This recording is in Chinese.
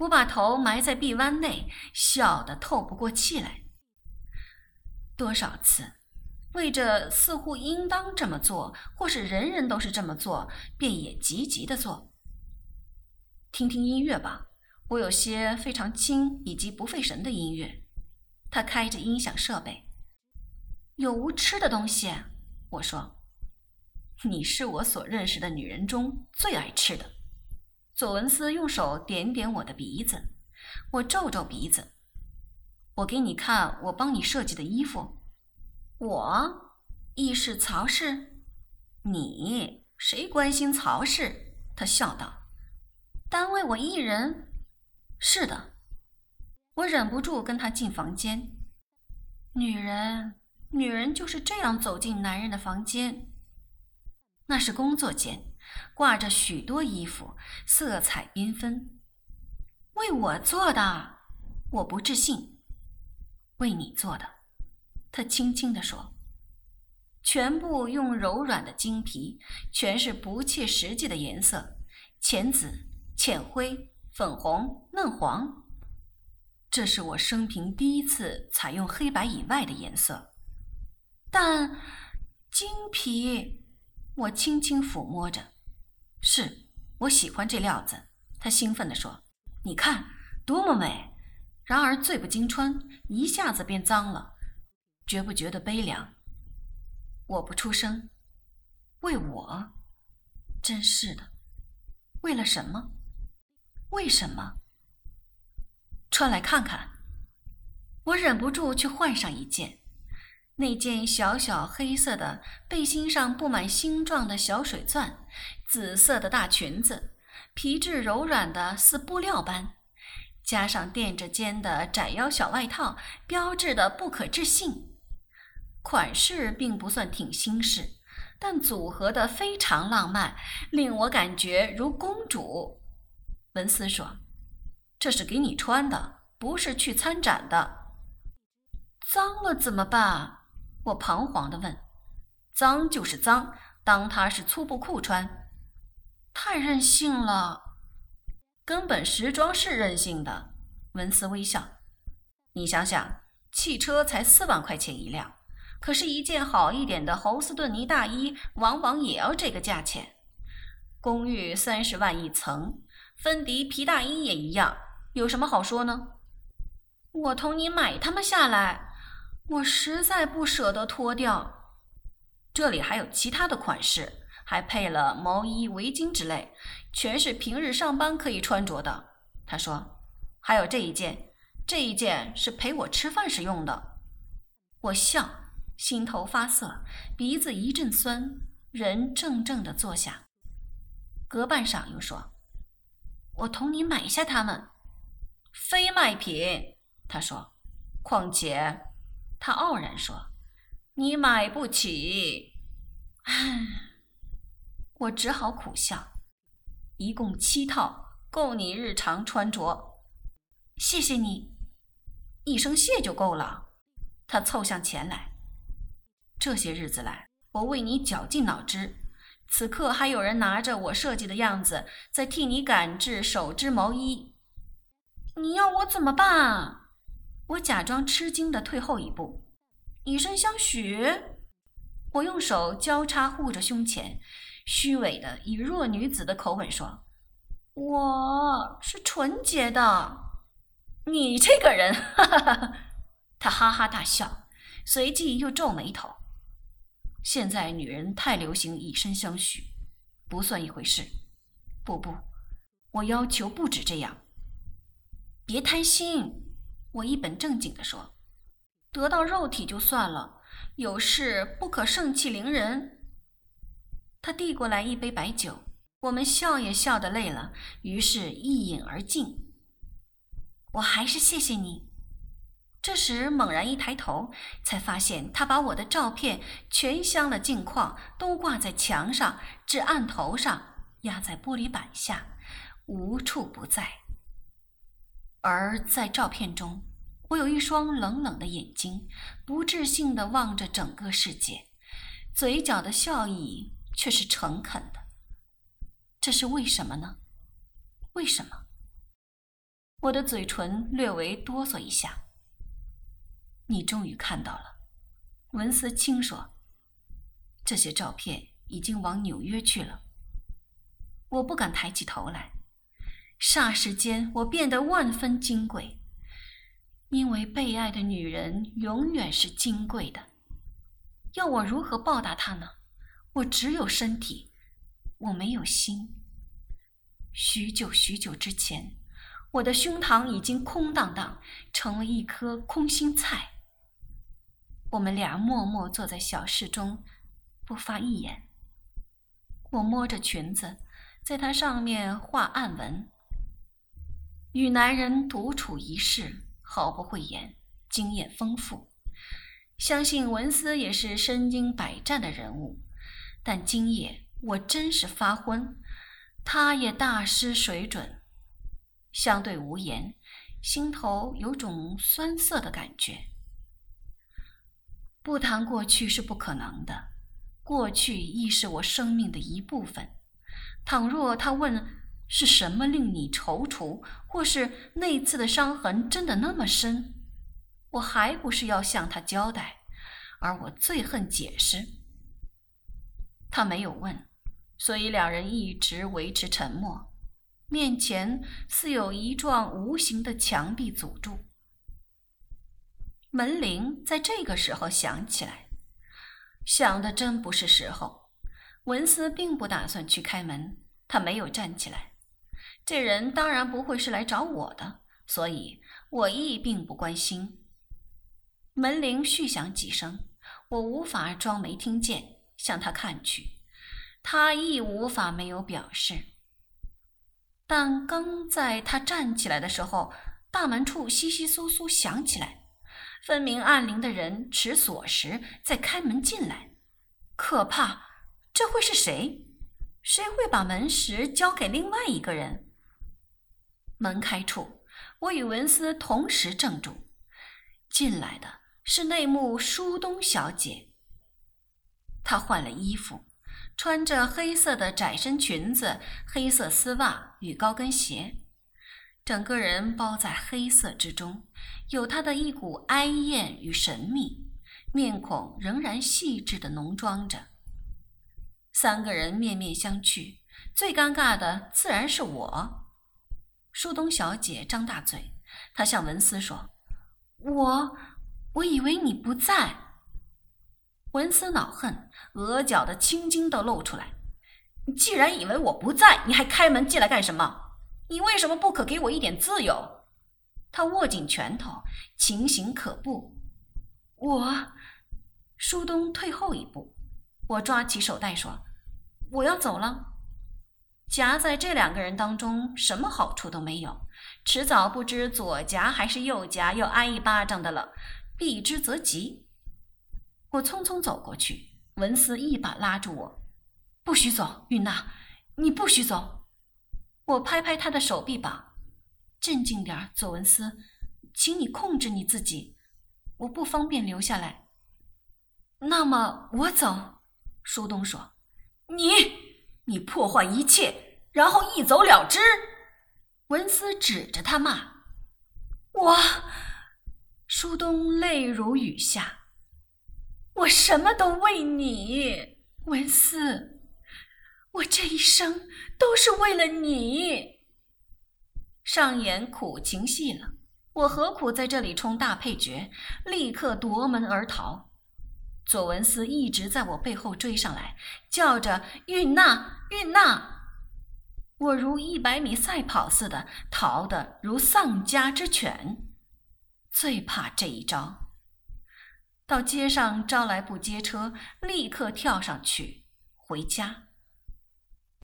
我把头埋在臂弯内，笑得透不过气来。多少次，为着似乎应当这么做，或是人人都是这么做，便也急急的做。听听音乐吧，我有些非常轻以及不费神的音乐。他开着音响设备。有无吃的东西？我说。你是我所认识的女人中最爱吃的。佐文斯用手点点我的鼻子，我皱皱鼻子。我给你看我帮你设计的衣服。我，亦是曹氏？你谁关心曹氏？他笑道。单为我一人？是的。我忍不住跟他进房间。女人，女人就是这样走进男人的房间。那是工作间，挂着许多衣服，色彩缤纷。为我做的，我不置信。为你做的，他轻轻地说。全部用柔软的金皮，全是不切实际的颜色：浅紫、浅灰、粉红、嫩黄。这是我生平第一次采用黑白以外的颜色。但金皮。我轻轻抚摸着，是我喜欢这料子。他兴奋地说：“你看，多么美！然而最不经穿，一下子便脏了。觉不觉得悲凉？”我不出声。为我？真是的。为了什么？为什么？穿来看看。我忍不住去换上一件。那件小小黑色的背心上布满星状的小水钻，紫色的大裙子，皮质柔软的似布料般，加上垫着肩的窄腰小外套，标志的不可置信。款式并不算挺新式，但组合的非常浪漫，令我感觉如公主。文斯说：“这是给你穿的，不是去参展的。脏了怎么办？”我彷徨地问：“脏就是脏，当它是粗布裤穿，太任性了。根本时装是任性的。”文斯微笑：“你想想，汽车才四万块钱一辆，可是，一件好一点的侯斯顿尼大衣，往往也要这个价钱。公寓三十万一层，芬迪皮大衣也一样，有什么好说呢？我同你买它们下来。”我实在不舍得脱掉，这里还有其他的款式，还配了毛衣、围巾之类，全是平日上班可以穿着的。他说：“还有这一件，这一件是陪我吃饭时用的。”我笑，心头发涩，鼻子一阵酸，人怔怔地坐下。隔半晌又说：“我同你买下它们，非卖品。”他说：“况且。”他傲然说：“你买不起。”唉，我只好苦笑。一共七套，够你日常穿着。谢谢你，一声谢就够了。他凑向前来。这些日子来，我为你绞尽脑汁。此刻还有人拿着我设计的样子，在替你赶制手织毛衣。你要我怎么办啊？我假装吃惊的退后一步，以身相许。我用手交叉护着胸前，虚伪的以弱女子的口吻说：“我是纯洁的。”你这个人，哈哈哈！他哈哈大笑，随即又皱眉头。现在女人太流行以身相许，不算一回事。不不，我要求不止这样。别贪心。我一本正经地说：“得到肉体就算了，有事不可盛气凌人。”他递过来一杯白酒，我们笑也笑得累了，于是一饮而尽。我还是谢谢你。这时猛然一抬头，才发现他把我的照片全镶了镜框，都挂在墙上，至案头上，压在玻璃板下，无处不在。而在照片中，我有一双冷冷的眼睛，不置信地望着整个世界，嘴角的笑意却是诚恳的。这是为什么呢？为什么？我的嘴唇略微哆嗦一下。你终于看到了，文思清说。这些照片已经往纽约去了。我不敢抬起头来，霎时间我变得万分金贵，因为被爱的女人永远是金贵的。要我如何报答她呢？我只有身体，我没有心。许久许久之前，我的胸膛已经空荡荡，成了一颗空心菜。我们俩默默坐在小室中，不发一言。我摸着裙子，在它上面画暗纹。与男人独处一室，毫不讳言，经验丰富。相信文思也是身经百战的人物，但今夜我真是发昏，他也大失水准。相对无言，心头有种酸涩的感觉。不谈过去是不可能的，过去亦是我生命的一部分。倘若他问是什么令你踌躇，或是那次的伤痕真的那么深，我还不是要向他交代，而我最恨解释。他没有问，所以两人一直维持沉默，面前似有一幢无形的墙壁阻住。门铃在这个时候响起来，响的真不是时候。文斯并不打算去开门，他没有站起来。这人当然不会是来找我的，所以我亦并不关心。门铃续响几声，我无法装没听见，向他看去，他亦无法没有表示。但刚在他站起来的时候，大门处窸窸窣窣响起来。分明按铃的人持锁匙在开门进来，可怕！这会是谁？谁会把门匙交给另外一个人？门开处，我与文思同时怔住。进来的是内幕舒东小姐。她换了衣服，穿着黑色的窄身裙子、黑色丝袜与高跟鞋。整个人包在黑色之中，有她的一股哀艳与神秘，面孔仍然细致的浓妆着。三个人面面相觑，最尴尬的自然是我。舒东小姐张大嘴，她向文思说：“我，我以为你不在。”文思恼恨，额角的青筋都露出来。你既然以为我不在，你还开门进来干什么？你为什么不可给我一点自由？他握紧拳头，情形可怖。我，舒东退后一步，我抓起手袋说：“我要走了。”夹在这两个人当中，什么好处都没有，迟早不知左夹还是右夹要挨一巴掌的了。避之则吉。我匆匆走过去，文思一把拉住我：“不许走，韵娜，你不许走。”我拍拍他的手臂膀，镇静点左文思，请你控制你自己，我不方便留下来。那么我走。舒东说：“你，你破坏一切，然后一走了之。”文思指着他骂：“我。”舒东泪如雨下：“我什么都为你，文思。”我这一生都是为了你。上演苦情戏了，我何苦在这里充大配角？立刻夺门而逃。左文斯一直在我背后追上来，叫着“运娜，运娜”。我如一百米赛跑似的逃得如丧家之犬，最怕这一招。到街上招来部街车，立刻跳上去回家。